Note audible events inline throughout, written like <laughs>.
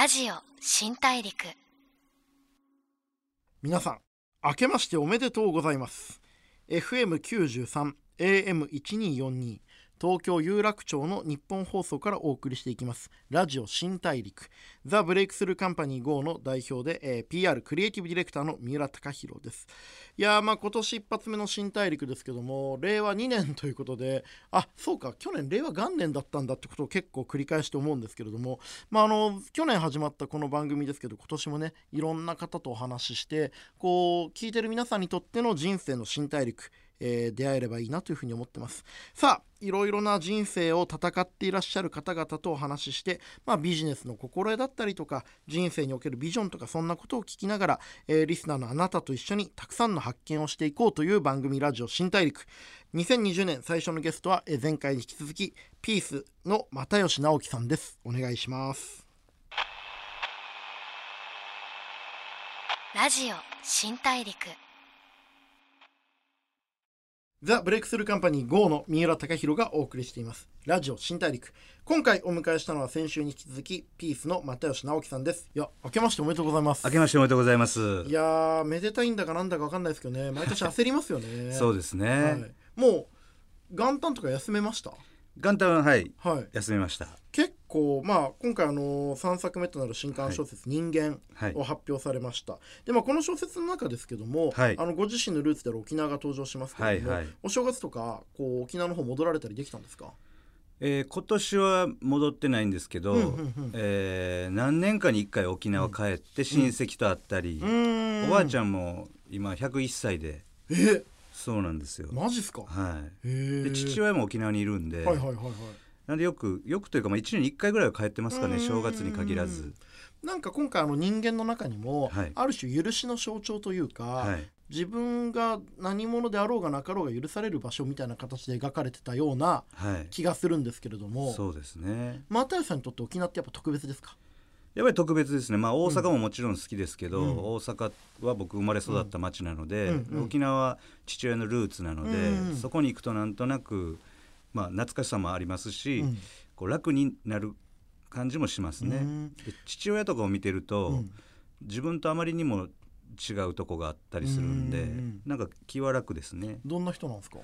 ラジオ新大陸。皆さん明けましておめでとうございます。FM93 AM1242 東京有楽町の日本放送からお送りしていきます。ラジオ新大陸。ザ・ブレイクスルーカンパニー GO の代表で、えー PR クリエイティブディレクターの三浦貴弘です。いやーまあ今年一発目の新大陸ですけども令和2年ということであそうか去年令和元年だったんだってことを結構繰り返して思うんですけれどもまああの去年始まったこの番組ですけど今年もねいろんな方とお話ししてこう聞いてる皆さんにとっての人生の新大陸。えー出会えればいいなというふうに思ってます。さあいろいろな人生を戦っていらっしゃる方々とお話しして、まあ、ビジネスの心得だったりとか人生におけるビジョンとかそんなことを聞きながら、えーリスナーのあなたと一緒にたくさんの発見をしていこうという番組ラジオ新大陸。2020年最初のゲストは、えー前回に引き続きピースの又吉直樹さんです。お願いします。ラジオ新大陸。ザ・ブレイクスルーカンパニー GO の三浦貴弘がお送りしています。ラジオ新大陸。今回お迎えしたのは先週に引き続き、ピースの又吉直樹さんです。いや、明けましておめでとうございます。明けましておめでとうございます。いやー、めでたいんだかなんだか分かんないですけどね、毎年焦りますよね。<laughs> そうですね。はい、もう、元旦とか休めました？元旦ははいはい。休みました。結構、まあ、今回、あの3作目となる新刊小説、人間はい。を発表されました。で、まあ、この小説の中ですけども、はい。あのご自身のルーツである沖縄が登場しますけれども、はいはい。お正月とかこう沖縄の方戻られたりできたんですか？えー今年は戻ってないんですけど、うんうんうん。えー何年かに一回沖縄帰って親戚と会ったり、ーおばあちゃんも今101歳でえ？そうなんですよ。マジっすか？はい。で父親も沖縄にいるんで、はいはいはいはいなんでよくよくというかまあ1年に1回ぐらいは帰ってますかうん。ね正月に限らず。なんか今回あの人間の中にも、はい。ある種許しの象徴というか、はい。自分が何者であろうがなかろうが許される場所みたいな形で描かれてたようなはい。気がするんですけれども。そうですね。又吉さんにとって沖縄ってやっぱ特別ですか？やっぱり特別ですね、まあ、大阪ももちろん好きですけど、うん。大阪は僕生まれ育った町なので、うん。うん。沖縄は父親のルーツなので、うん。そこに行くとなんとなく、まあ、懐かしさもありますし、うん。こう楽になる感じもしますね。父親とかを見てると、うん。自分とあまりにも違うとこがあったりするんで、うんなんか気は楽ですね。どんな人なんですか？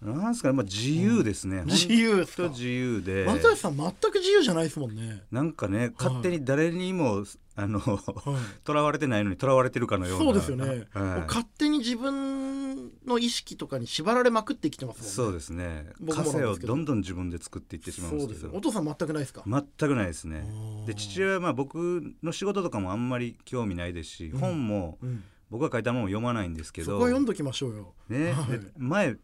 なんですかね、まあ、自由ですね。自由ですか？本当自由で。又吉さん全く自由じゃないですもんね、なんかね勝手に誰にも、あのはい。<laughs> 囚われてないのに囚われてるかのような。そうですよね、はい。勝手に自分の意識とかに縛られまくって生きてますもんね。そうですね。僕もなんですけど。枷をどんどん自分で作っていってしまうんですけどお父さん全くないですか？全くないですね。で父親はまあ僕の仕事とかもあんまり興味ないですし、うん。本もうん。僕が書いたものを読まないんですけど。そこは読んどきましょうよ。ね、はい。で前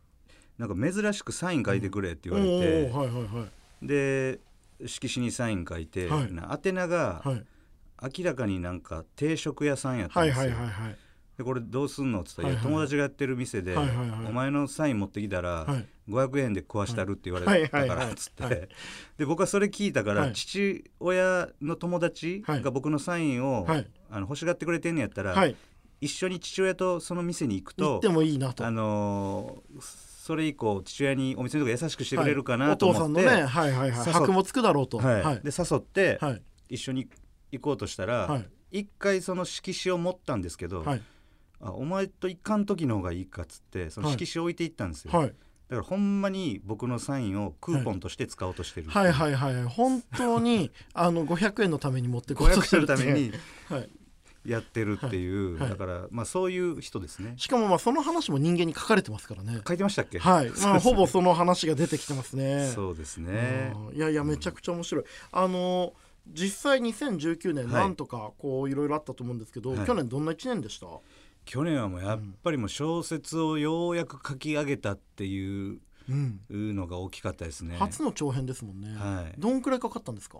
なんか珍しくサイン書いてくれって言われて、おーはいはいはい。で色紙にサイン書いて、はい。な宛名がはい。明らかになんか定食屋さんやったんですよ、はいはいはいはいでこれどうすんの？って言ったら、はいはい友達がやってる店で、はいはいはいお前のサイン持ってきたら、はい。500円で食わしたるって言われた。はいはいはいからっつって、はいで僕はそれ聞いたから、はい。父親の友達はい。が僕のサインを、はい。あの欲しがってくれてんのやったら、はい。一緒に父親とその店に行くと行ってもいいなと。あのーそれ以降父親にお店のとこ優しくしてくれるかはいなと思って、お父さんのねはいはいはい。箔もつくだろうと。はい。はい。で誘って、はい。一緒に行こうとしたら、はい。一回その色紙を持ったんですけど、はいあお前と行かん時の方がいいかっつってその色紙を置いていったんですよ、はい。だからほんまに僕のサインをクーポンとして使おうとしてる、はい。はい。はい。はい。本当に <laughs> あの500円のために持ってこうとし500円てるためにはい。やってるっていう、はい。はい。だからまあそういう人ですね。しかもまあその話も人間に書かれてますからね。書いてましたっけ？はい、<laughs> まあ、ほぼその話が出てきてますね。そうですね。うん。いやいやめちゃくちゃ面白い。あの実際2019年はい。なんとかこういろいろあったと思うんですけど、はい。去年どんな1年でした？去年はもうやっぱりもう小説をようやく書き上げたっていううん、のが大きかったですね。初の長編ですもんね。はい。どんくらいかかったんですか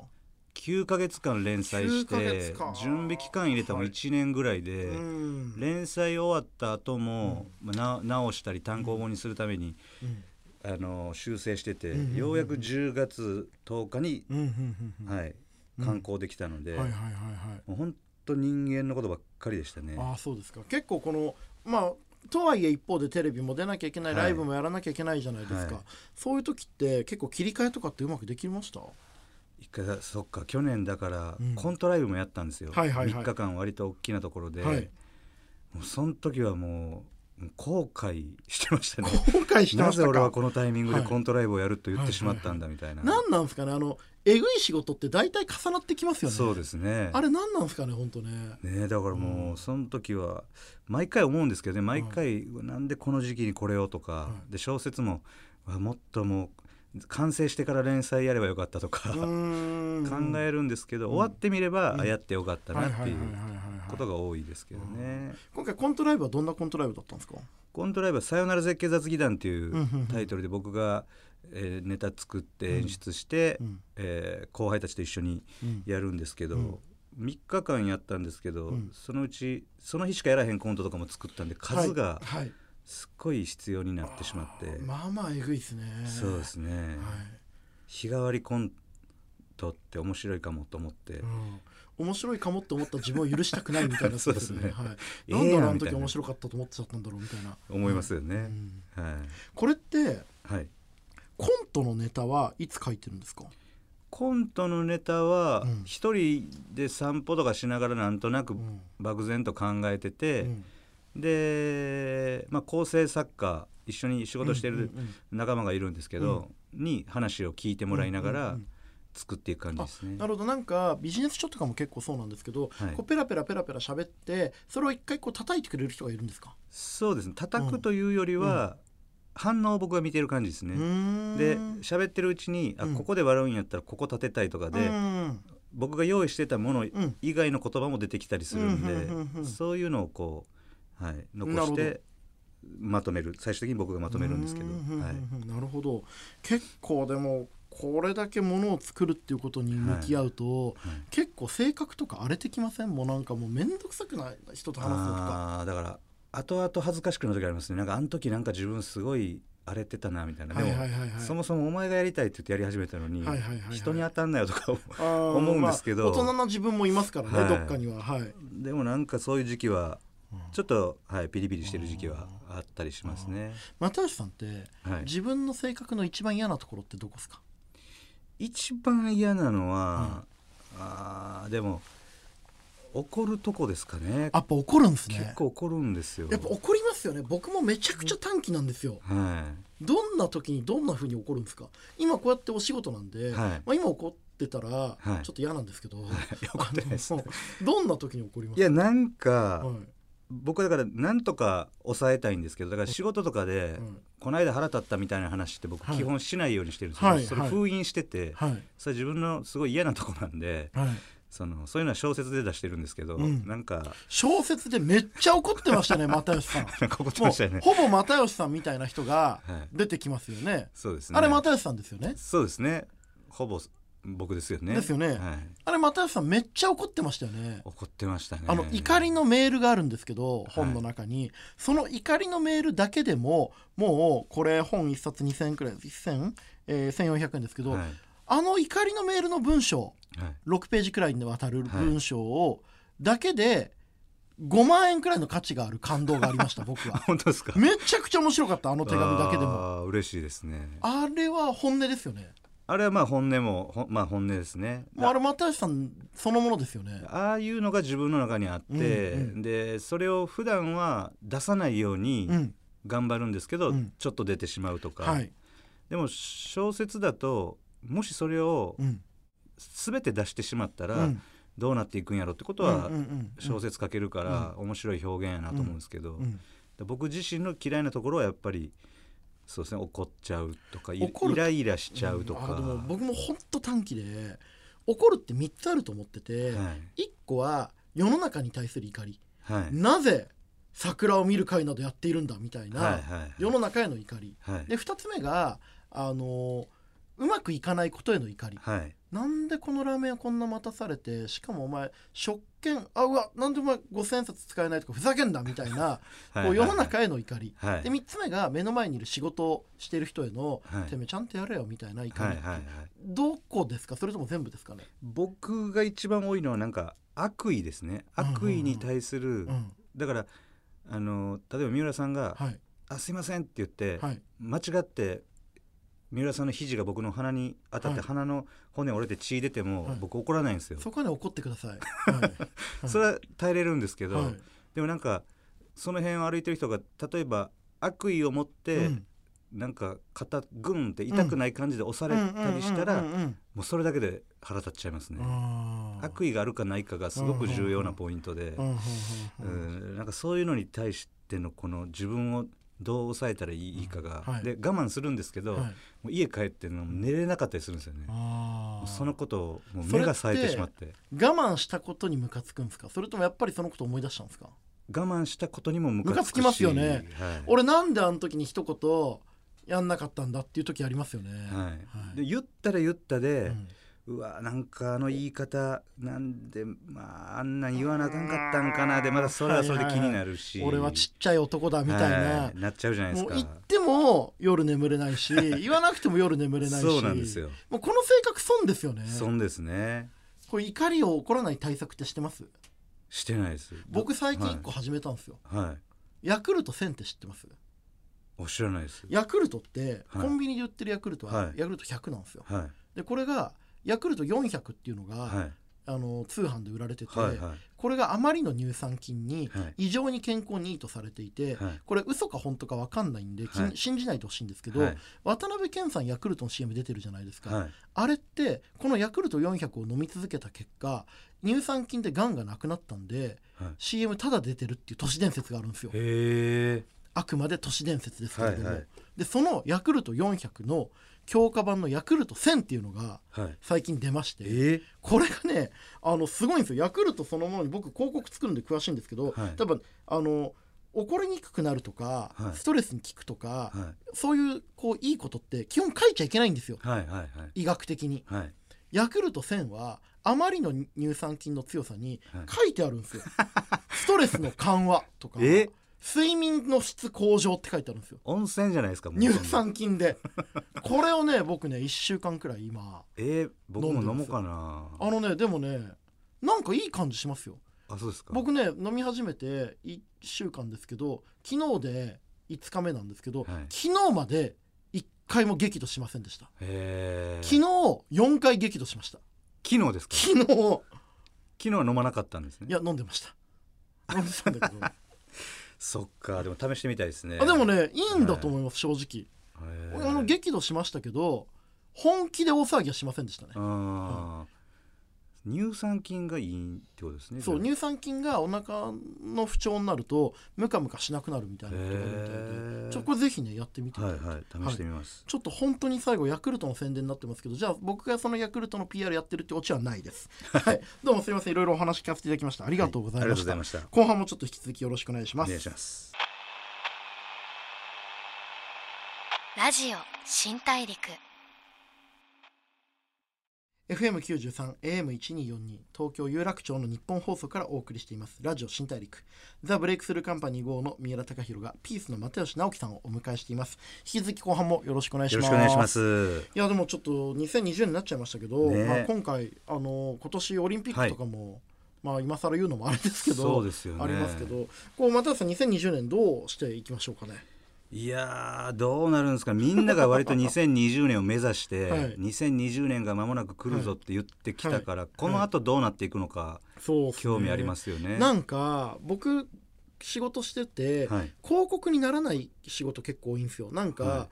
？9ヶ月間連載し9ヶ月てか準備期間入れたのも1年ぐらいで、うん。連載終わった後も、まあ、な直したり単行本にするために、うん。あの修正してて、うんうんうんようやく10月10日に、はい、うん。刊行できたので、はいはいはいはい。もう本当人間のことばっかりでしたね。ああそうですか。結構このまあとはいえ一方でテレビも出なきゃいけない、はい。ライブもやらなきゃいけないじゃないですか、はい。そういう時って結構切り替えとかってうまくできました？一回だそっか去年だからうん。コントライブもやったんですよ、はいはいはい。3日間割と大きなところで、はい。もうその時はもう後悔してましたね。後悔してまなぜしたか？俺はこのタイミングではい。コントライブをやると言ってしまったんだみたいな、何なんですかね？あのえぐい仕事って大体重なってきますよね。そうですね。あれ何なんですかね？本当ね。ねだからもうん。うその時は毎回思うんですけどね。毎回なんでこの時期にこれをとか。はい。で小説もわもっともう完成してから連載やればよかったとか <laughs> 考えるんですけど終わってみればあやってよかったなっていうことが多いですけどね。今回コントライブはどんなコントライブだったんですか？コントライブは「さよなら絶景雑技団」っていうんうんううん。タイトルで僕がえーネタ作って演出してうん。えー後輩たちと一緒にうん。やるんですけど、うん。3日間やったんですけど、うん。そのうちその日しかやらへんコントとかも作ったんで数がはい。はいすっごい必要になってしまって、まあまあえぐいですね。そうですね、はい。日替わりコントって面白いかもと思って、うん。面白いかもって思った自分を許したくないみたいなやつですよね。そうはい。ええなんだあの時面白かったと思っちゃったんだろうみたいな。思いますよね、うん。はい、これってはい、コントのネタはいつ書いてるんですか？コントのネタはうん。一人で散歩とかしながらなんとなくうん。漠然と考えてて、うんで、まあ、構成作家一緒に仕事してる仲間がいるんですけど、に話を聞いてもらいながら作っていく感じですね。なるほど。なんかビジネス書とかも結構そうなんですけど、はい。こうペラペラペラペラ喋ってそれを一回こう叩いてくれる人がいるんですか？そうですね。叩くというよりは、反応を僕が見てる感じですね。でで喋ってるうちに、うん。あここで笑うんやったらここ立てたいとかで、うん僕が用意してたものうん。以外の言葉も出てきたりするんで、そういうのをこう、はい、残してまとめる。最終的に僕がまとめるんですけど、はい、うんなるほど。結構でもこれだけものを作るっていうことに向き合うと、はい。結構性格とか荒れてきません？もうなんかもう面倒くさくない人と話すのとか。あーだから後々恥ずかしくなる時ありますね。なんかあの時なんか自分すごい荒れてたなみたいな。でも、はいはいはい。はいそもそもお前がやりたいって言ってやり始めたのに、はいはいはいはい。人に当たんなよとか <laughs> 思うんですけど。まあ大人な自分もいますからね、はい。どっかには。はい。でもなんかそういう時期はちょっと、はい、ピリピリしてる時期はあったりしますね。又吉さんって、はい。自分の性格の一番嫌なところってどこですか？一番嫌なのは、あーでも怒るとこですかね。やっぱ怒るんですね。結構怒るんですよ。やっぱ怒りますよね。僕もめちゃくちゃ短気なんですよ。はい。どんな時にどんな風に怒るんですか？今こうやってお仕事なんで、はい。まあ、今怒ってたらはい。ちょっと嫌なんですけど、い。や怒ってないどんな時に怒りますいやなんか、はい僕だからなんとか抑えたいんですけどだから仕事とかで、うん。この間腹立ったみたいな話って僕はい。基本しないようにしてるんですよ、はいはい。それ封印してて、はい。それ自分のすごい嫌なとこなんではい。そのそういうのは小説で出してるんですけど、うん。なんか小説でめっちゃ怒ってましたね <laughs> 又吉さん。ね。うほぼ又吉さんみたいな人がはい。出てきますよね、そうですね。あれ又吉さんですよね？そうですね。ほぼ僕ですよね。ですよね。はい、あれ又吉さんめっちゃ怒ってましたよね。怒ってましたね。あの怒りのメールがあるんですけど本の中に、その怒りのメールだけでももうこれ本1冊2000円くらい1000、えー、1400円ですけど、はい。あの怒りのメールの文章はい。6ページくらいにわたる文章をだけで5万円くらいの価値がある感動がありました <laughs> 僕は。本当ですか？めちゃくちゃ面白かったあの手紙だけでも。嬉しいですね。あれは本音ですよねあれはまあ本音もまあ本音ですね。あれ又吉さんそのものですよね。ああいうのが自分の中にあって、うんうん。でそれを普段は出さないようにうん。頑張るんですけど、うん。ちょっと出てしまうとか、はい。でも小説だともしそれをうん。全て出してしまったらうん。どうなっていくんやろってことは小説書けるから面白い表現やなと思うんですけど、僕自身の嫌いなところはやっぱりそうですね怒っちゃうとかイライラしちゃうとか、ん。あでも僕も本当短期で怒るって3つあると思ってて、はい。1個は世の中に対する怒り、はい。なぜ桜を見る会などやっているんだみたいはいなはい。世の中への怒り。はい。で2つ目があのうまくいかないことへの怒り。はいなんでこのラーメン屋こんな待たされてしかもお前食券あうわなんでお前5000円札使えないとかふざけんなみたいな <laughs> はいこう世の中への怒り。はい。で3つ目が目の前にいる仕事をしている人へのはい。てめえちゃんとやれよみたいな怒りどこですか？それとも全部ですかね？僕が一番多いのはなんか悪意ですね。うんうんうん。悪意に対する、うん。だからあの例えば三浦さんがはい「あすいません」って言って、はい。間違って三浦さんの肘が僕の鼻に当たってはい。鼻の骨折れて血出てもはい。僕怒らないんですよ、そこはね怒ってください、<laughs> はい。それは耐えれるんですけど、はい。でもなんかその辺を歩いてる人が例えば悪意を持って、うん。なんか肩グンって痛くない感じで押されたりしたら、もうそれだけで腹立っちゃいますね、悪意があるかないかがすごく重要なポイントで、なんかそういうのに対してのこの自分をどう抑えたらいいかが、はい。で我慢するんですけど、はい。もう家帰って寝れなかったりするんですよね。そのことをもう目が冴えてしまって。我慢したことにムカつくんですか？それともやっぱりそのことを思い出したんですか？我慢したことにもムカつきますよね。はい、俺なんであの時に一言やんなかったんだっていう時ありますよね。はい。はい。で言ったら言ったで、うんうわなんかあの言い方なんでまああんなん言わなあかんかったんかなでまだそれはそれで気になるし、俺はちっちゃい男だみたいな、はい。なっちゃうじゃないですか。もう言っても夜眠れないし <laughs> 言わなくても夜眠れないし。そうなんですよ。もうこの性格損ですよね。損ですね。これ怒りを起こらない対策ってしてます？してないです。僕最近一個始めたんですよ、はい、はい。ヤクルト1000って知ってます？お知らないです。ヤクルトってはい。コンビニで売ってるヤクルトははい。ヤクルト100なんですよ、はい。でこれがヤクルト400っていうのが、はい。あの通販で売られてて、はいはい。これがあまりの乳酸菌にはい。異常に健康にいいとされていて、はい。これ嘘か本当か分かんないんで、はい。信じないでほしいんですけど、はい。渡辺謙さんヤクルトの CM 出てるじゃないですか、はい。あれってこのヤクルト400を飲み続けた結果乳酸菌でがんがなくなったんではい。CM ただ出てるっていう都市伝説があるんですよ。あくまで都市伝説ですけれども、はいはい。でそのヤクルト400の強化版のヤクルト1000っていうのがはい。最近出ましてえー、これがねあのすごいんですよ。ヤクルトそのものに僕広告作るんで詳しいんですけど、はい。多分あの怒りにくくなるとか、はい。ストレスに効くとか、はい。そういうこういいことって基本書いちゃいけないんですよ。はいはいはい。医学的に。はい。ヤクルト1000はあまりの乳酸菌の強さにはい。書いてあるんですよ、<laughs> ストレスの緩和とかえ？睡眠の質向上って書いてあるんですよ。温泉じゃないですか乳酸菌でこれをね僕ね1週間くらい今えー、僕も飲もうかな。あのねでもねなんかいい感じしますよ。あそうですか。僕ね飲み始めて1週間ですけど昨日で5日目なんですけど、はい。昨日まで1回も激怒しませんでした。へえ昨日4回激怒しました。昨日ですか？昨日。昨日は飲まなかったんですね。いや飲んでました。飲んでたんだけど。<laughs> そっかでも試してみたいですね。あでもねいいんだと思います、正直。へー俺あの激怒しましたけど本気で大騒ぎはしませんでしたね。あー。乳酸菌がいいってことですねそう乳酸菌がお腹の不調になるとムカムカしなくなるみたいなことがあるみたいへでー。ちょっとこれぜひねやってみて。はいはい。試してみます、ちょっと本当に最後ヤクルトの宣伝になってますけどじゃあ僕がそのヤクルトの PR やってるってオチはないです。<laughs> はい。どうもすいません。いろいろお話聞かせていただきました。ありがとうございました,、はい。ありがとうございました。後半もちょっと引き続きよろしくお願いします。お願いしますラジオ新大陸。FM93 AM1242 東京有楽町の日本放送からお送りしています。ラジオ新大陸。ザ・ブレイクスルーカンパニー号の三浦貴大がピースの又吉直樹さんをお迎えしています。引き続き後半もよろしくお願いします。よろしくお願いします。いやでもちょっと2020年になっちゃいましたけど、ねまあ、今回あの今年オリンピックとかも、まあ今更言うのもあれですけどそうですよね。ありますけどこう又吉さん2020年どうしていきましょうかね？いやーどうなるんですか。みんなが割と2020年を目指して、<laughs> はい。2020年が間もなく来るぞって言ってきたから、この後どうなっていくのか興味ありますよね。なんか僕仕事してて、はい。広告にならない仕事結構多いんですよ。なんか、は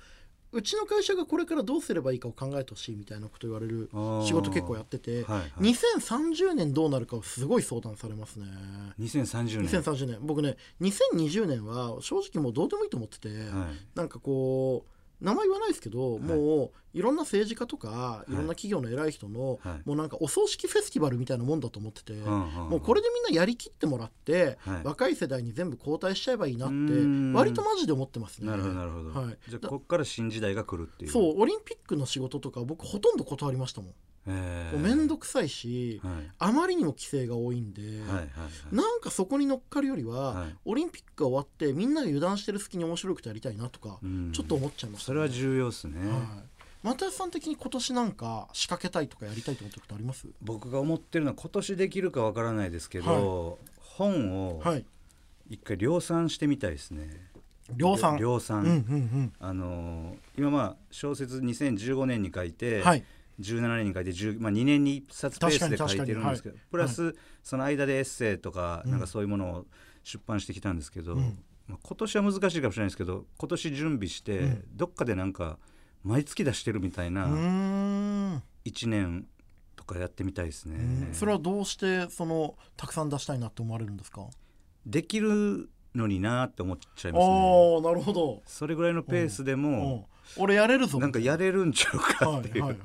うちの会社がこれからどうすればいいかを考えてほしいみたいなこと言われる仕事結構やってて、はいはい、2030年どうなるかをすごい相談されますね。2030年。2030年。僕ね2020年は正直もうどうでもいいと思ってて、はい。なんかこう名前言わないですけど、もういろんな政治家とかい。ろんな企業の偉い人の、はい。もうなんかお葬式フェスティバルみたいなもんだと思ってて、うんうんもうこれでみんなやりきってもらって、はい。若い世代に全部交代しちゃえばいいなって割とマジで思ってますね。なるほどなるほど、はい。じゃあこっから新時代が来るっていう。そうオリンピックの仕事とか僕ほとんど断りましたもん。えー。もうめんどくさいし、はい。あまりにも規制が多いんで、はいはいはい。なんかそこに乗っかるよりは、はい。オリンピックが終わってみんなが油断してる隙に面白くてやりたいなとか、うん。ちょっと思っちゃいました、それは重要ですね、はい、又吉さん的に今年なんか仕掛けたいとかやりたいと思ってることあります？僕が思ってるのは今年できるかわからないですけど、本をはい。一回量産してみたいですね。量産。量産、うんうんあのー今まあ小説2015年に書いて、うんはい17年に書いて10、まあ、2年に1冊ペースで書いてるんですけど、プラス、その間でエッセイとか,、なんかそういうものを出版してきたんですけど、ん。まあ、今年は難しいかもしれないですけど今年準備して、うん。どっかでなんか毎月出してるみたいなうーん。1年とかやってみたいですね。うん。それはどうしてそのたくさん出したいなって思われるんですか？できるのになって思っちゃいああますね。ーなるほど、それぐらいのペースでうん。も、俺やれるぞ。なんかやれるんちゃうかはいっていう、はいは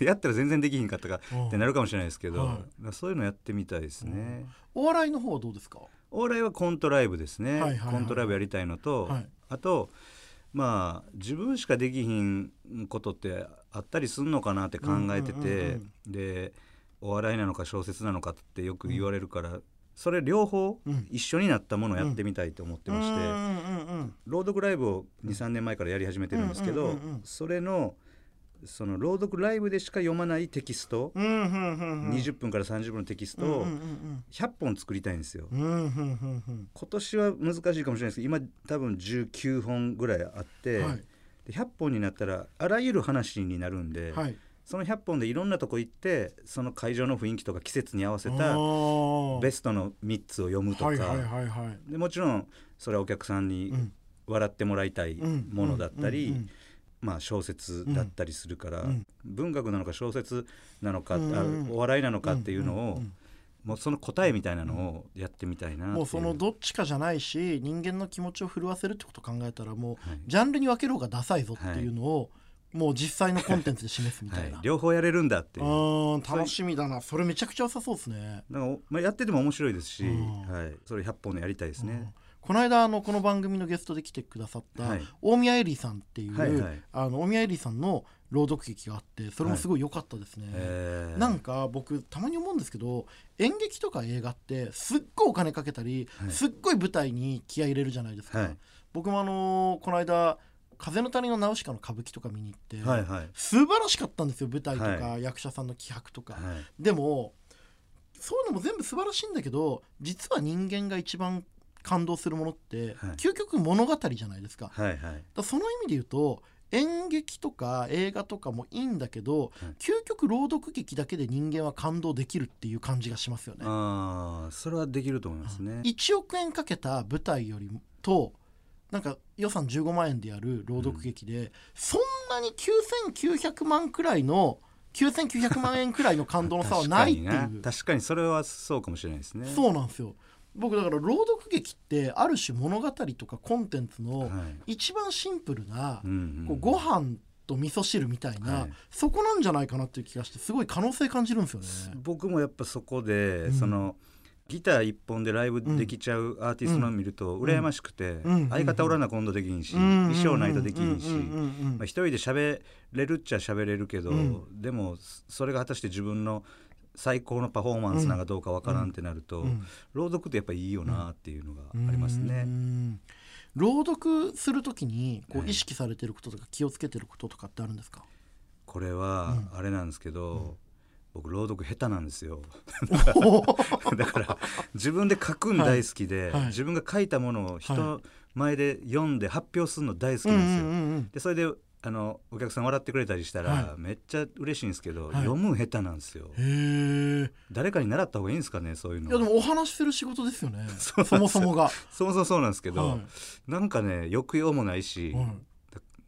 い <laughs> やったら全然できひんかったかうん。ってなるかもしれないですけど、はそういうのやってみたいですね。お笑いの方はどうですか？お笑いはコントライブですね、はいはいはいコントライブやりたいのと、はい。あとまあ自分しかできひんことってあったりすんのかなって考えてて、うんうんうん。でお笑いなのか小説なのかってよく言われるから、それ両方うん。一緒になったものをやってみたいと思ってまして、朗読ライブを23年前からやり始めてるんですけど、それのその朗読ライブでしか読まないテキスト、うんうんうんうん。うん20分から30分のテキストをうんうん100本作りたいんですよ。今年は難しいかもしれないですけど今多分19本ぐらいあって、はい。で100本になったらあらゆる話になるんで、はいその100本でいろんなとこ行ってその会場の雰囲気とか季節に合わせたベスストの3つを読むとか、はいはいはいはい。でもちろんそれはお客さんにうん。笑ってもらいたいうんものだったり、まあ、小説だったりするから、うん。文学なのか小説なのか、お笑いなのかっていうのを、もうその答えみたいなのをやってみたいなもうそのどっちかじゃないし人間の気持ちを震わせるってことを考えたらもうはい。ジャンルに分ける方がダサいぞっていうのをもう実際のコンテンツで示すみたはい。いな、両方やれるんだっていう。うん楽しみだな。それめちゃくちゃ良さそうですね。なんかまあ、やってても面白いですし、うん。はい、それ100本でやりたいですね。この間あのこの番組のゲストで来てくださったはい。大宮エリーさんっていう、はいはい。あの大宮エリーさんの朗読劇があってそれもすごい良かったですね、えー。なんか僕たまに思うんですけど演劇とか映画ってすっごいお金かけたり、はい。すっごい舞台に気合い入れるじゃないですか、はい。僕もあのーこの間「風の谷のナウシカ」の歌舞伎とか見に行って、はいはい。素晴らしかったんですよ舞台とか、は役者さんの気迫とか、はい。でもそういうのも全部素晴らしいんだけど実は人間が一番感動するものって、はい。究極物語じゃないですか。はいはい。だその意味で言うと演劇とか映画とかもいいんだけど、究極朗読劇だけで人間は感動できるっていう感じがしますよね。ああそれはできると思いますね。1億円かけた舞台よりとなんか予算15万円でやる朗読劇で、そんなに9900万くらいの9900万円くらいの感動の差はないってい <laughs> 確かに確かにそれはそうかもしれないですね。そうなんですよ。僕だから朗読劇ってある種物語とかコンテンツのはい。一番シンプルな、うんうん。こうご飯と味噌汁みたいな、はい。そこなんじゃないかなっていう気がしてすごい可能性感じるんですよね。僕もやっぱそこで、うん。そのギター一本でライブできちゃうアーティストの見ると羨ましくて、うん。相方おらな今度できひんし、うん。衣装ないとできひん。し、一人で喋れるっちゃ喋れるけど、うん。でもそれが果たして自分の最高のパフォーマンスなんかどうかわからんってなると、うん。朗読ってやっぱいいよなっていうのがありますうね。ん。朗読するときにこはいう意識されてることとか気をつけてることとかってあるんですか、これはあれなんですけど、僕朗読下手なんですよ。<laughs> だから自分で書くん大好きで、はいはい。自分が書いたものを人の前で読んで発表するの大好きなんですよ。でそれであのお客さん笑ってくれたりしたら、はめっちゃ嬉しいんですけど、はい。読む下手なんですよ。誰かに習った方がいいんですかねそういうのいやでもお話しする仕事ですよね。<laughs> そもそもが、そもそもそうなんですけど、はなんかね抑揚もないし、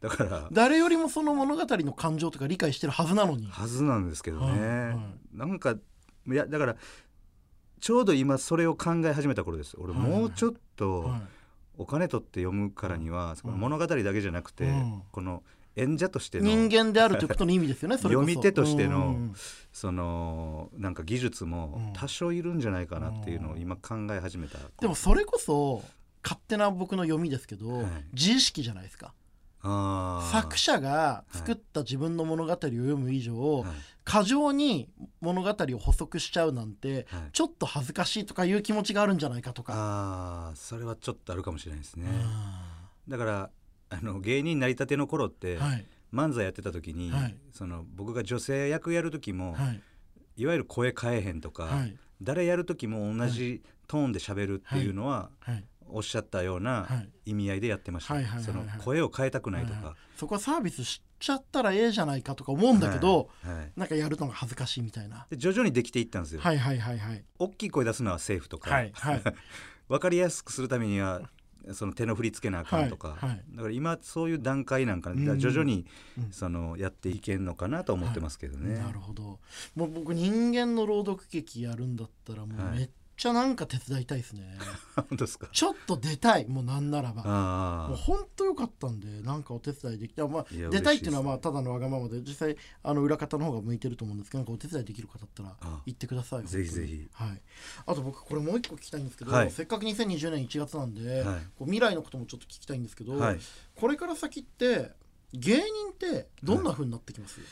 だだから誰よりもその物語の感情とか理解してるはずなのに。はずなんですけどね、はいはなんかいやだからちょうど今それを考え始めた頃です。俺もうちょっとはいお金取って読むからには、その物語だけじゃなくて、うん。この演者としての人間であるということの意味ですよね <laughs> 読み手としてのうん。そのなんか技術も多少いるんじゃないかなっていうのを今考え始めた、でもそれこそ勝手な僕の読みですけど、はい。自意識じゃないですか作者が作った自分の物語を読む以上、はい。過剰に物語を補足しちゃうなんて、はい。ちょっと恥ずかしいとかいう気持ちがあるんじゃないかとか。それはちょっとあるかもしれないですね、あだからあの芸人になりたての頃って、ーはい。漫才やってた時に、はい。その僕が女性役やる時も、はい。いわゆる声変えへんとか、はい。誰やる時も同じトーンで喋るっていうのは、はいおっしゃったようはない。意味合いでやってました、はいはいはいそはい。の声を変えたくないとか、はいはいそこはサービスしちゃったらええじゃないかとか思うんだけど、はい。はい。なんかやるのが恥ずかしいみたいな。で徐々にできていったんですよ、はいはいはいはい。大きい声出すのはセーフとか、はいはい。<laughs> 分かりやすくするためにはその手の振り付けなあかんとか、はいはい。だから今そういう段階なんかな、うんだから徐々にうん。そのやっていけんのかなと思ってますけどね、なるほど。もう僕人間の朗読劇やるんだったらもうはい。めっちゃなんか手伝いたいですね、<laughs> 本当ですか？ちょっと出たいもうなんならば。あもう本当良かったんでなんかお手伝いできたまあ出たいっていうのはまあただのわがままで実際あの裏方の方が向いてると思うんですけどなんかお手伝いできる方だったらあ言ってくださいぜひ。ぜひはい。あと僕これもう一個聞きたいんですけど、はい。せっかく2020年1月なんで、はい。こう未来のこともちょっと聞きたいんですけど、はい。これから先って芸人ってどんな風になってきます、い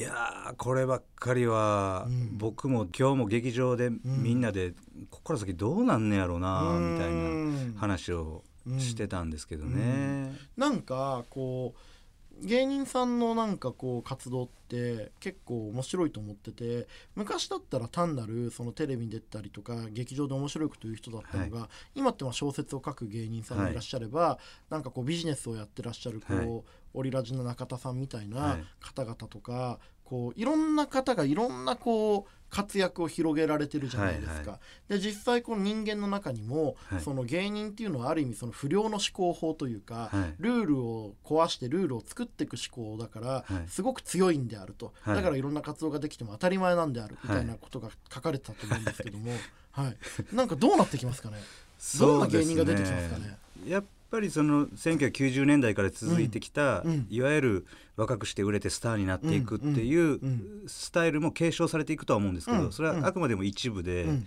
やーこればっかりは、うん。僕も今日も劇場でみんなで、ここから先どうなんねやろうなみたいなな話をしてたんですけどね、うん。なんかこう芸人さんのなんかこう活動って結構面白いと思ってて昔だったら単なるそのテレビに出たりとか劇場で面白いこと言う人だったのが、今ってまあ小説を書く芸人さんがいらっしゃれば、なんかこうビジネスをやってらっしゃるこう、はいオリラジの中田さんみたいはない。方々とか、こういろんな方がいろんなこう活躍を広げられてるじゃないですか。はいはで実際この人間の中にも、はい。その芸人っていうのはある意味その不良の思考法というか、はい。ルールを壊してルールを作っていく思考だから、はい。すごく強いんであると、はい。だからいろんな活動ができても当たり前なんであるみたいなことが書かれてたと思うんですけども、はい。なんかどうなってきますかね。<laughs> どんな芸人が出てきますかね？やっぱりその1990年代から続いてきた、うん。うん。いわゆる若くして売れてスターになっていくっていううん。うスタイルも継承されていくとは思うんですけど、うん。それはあくまでも一部で、うん。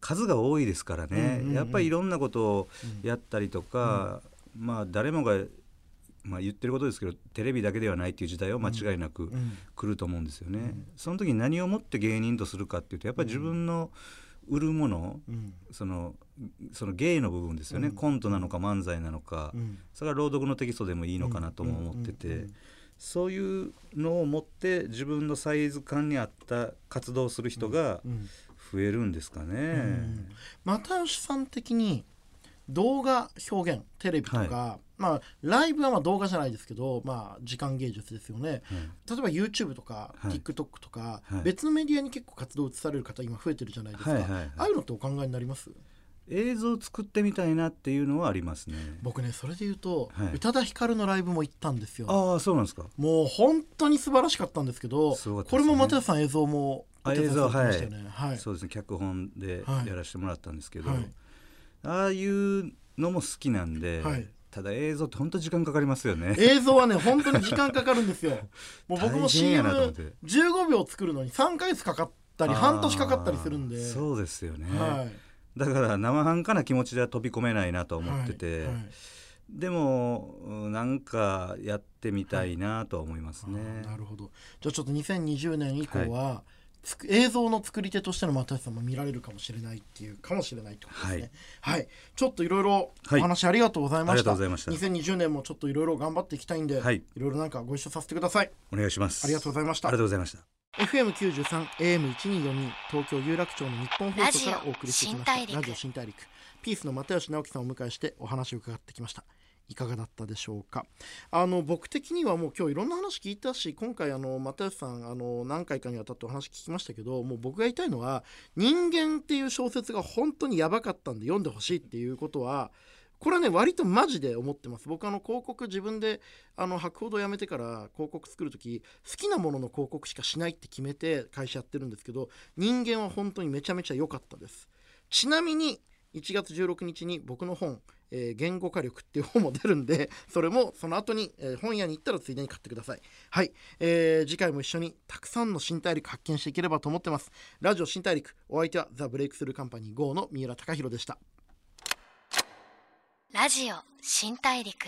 数が多いですからね、うん。うん。うん。やっぱりいろんなことをやったりとか、まあ誰もが、まあ、言ってることですけどテレビだけではないっていう時代は間違いなくうん。来ると思うんですよね。その時に何をもって芸人とするかっていうとやっぱり自分の売るもの、うん。そのその芸の部分ですよね、うん。コントなのか漫才なのか、うん。それは朗読のテキストでもいいのかなとも思ってて、そういうのを持って自分のサイズ感に合った活動をする人がうん増えるんですかね。又吉さん的に動画表現テレビとか、まあライブはまあ動画じゃないですけど、まあ、時間芸術ですよね。はい。例えば YouTube とか、はい。TikTok とか、はい。別のメディアに結構活動を移される方今増えてるじゃないですか、はいはいはい。ああいうのってお考えになります？映像を作ってみたいなっていうのはありますね。僕ねそれで言うと、はい。宇多田ヒカルのライブも行ったんですよ。ああそうなんですか。もう本当に素晴らしかったんですけどすごかったこれも又吉さん映像も映像はい。はい。そうですね脚本ではい。やらせてもらったんですけど、はい。ああいうのも好きなんで、はい。ただ映像って本当時間かかりますよね。映像はね本当に時間かかるんですよ。<laughs> もう僕も大変やなと思って。CM15 秒作るのに3ヶ月かかったり半年かかったりするんで。そうですよね、はいだから生半可な気持ちでは飛び込めないなと思ってて、はいはい。でもうんなんかやってみたいなとは思いますね、あーなるほど。じゃあちょっと2020年以降は、映像の作り手としての又吉さんも見られるかもしれないっていうかもしれないってことですね。はい、ちょっといろい。ろおはい話ありがとうございました、ありがとうございました。2020年もちょっといろいろ頑張っていきたいんで、はい。いろいろなんかご一緒させてください。お願いします。ありがとうございました。ありがとうございました FM93 AM1242 東京有楽町の日本放送からお送りしてきました。ラジオ新大陸。ピースの又吉直樹さんをお迎えしてお話を伺ってきました。いかがだったでしょうか。あの僕的にはもう今日いろんな話聞いたし今回あの又吉さんあの何回かにわたってお話聞きましたけどもう僕が言いたいのは人間っていう小説が本当にやばかったんで読んでほしいっていうことはこれはね割とマジで思ってます。僕あの広告自分であの博報堂辞めてから広告作る時好きなものの広告しかしないって決めて会社やってるんですけど人間は本当にめちゃめちゃ良かったです。ちなみに1月16日に僕の本「えー言語化力」っていう本も出るんでそれもその後に、えー本屋に行ったらついでに買ってください。はい、えー次回も一緒にたくさんの新大陸発見していければと思ってます。ラジオ新大陸お相手はザ・ブレイクスルーカンパニー GO の三浦貴大でした。ラジオ新大陸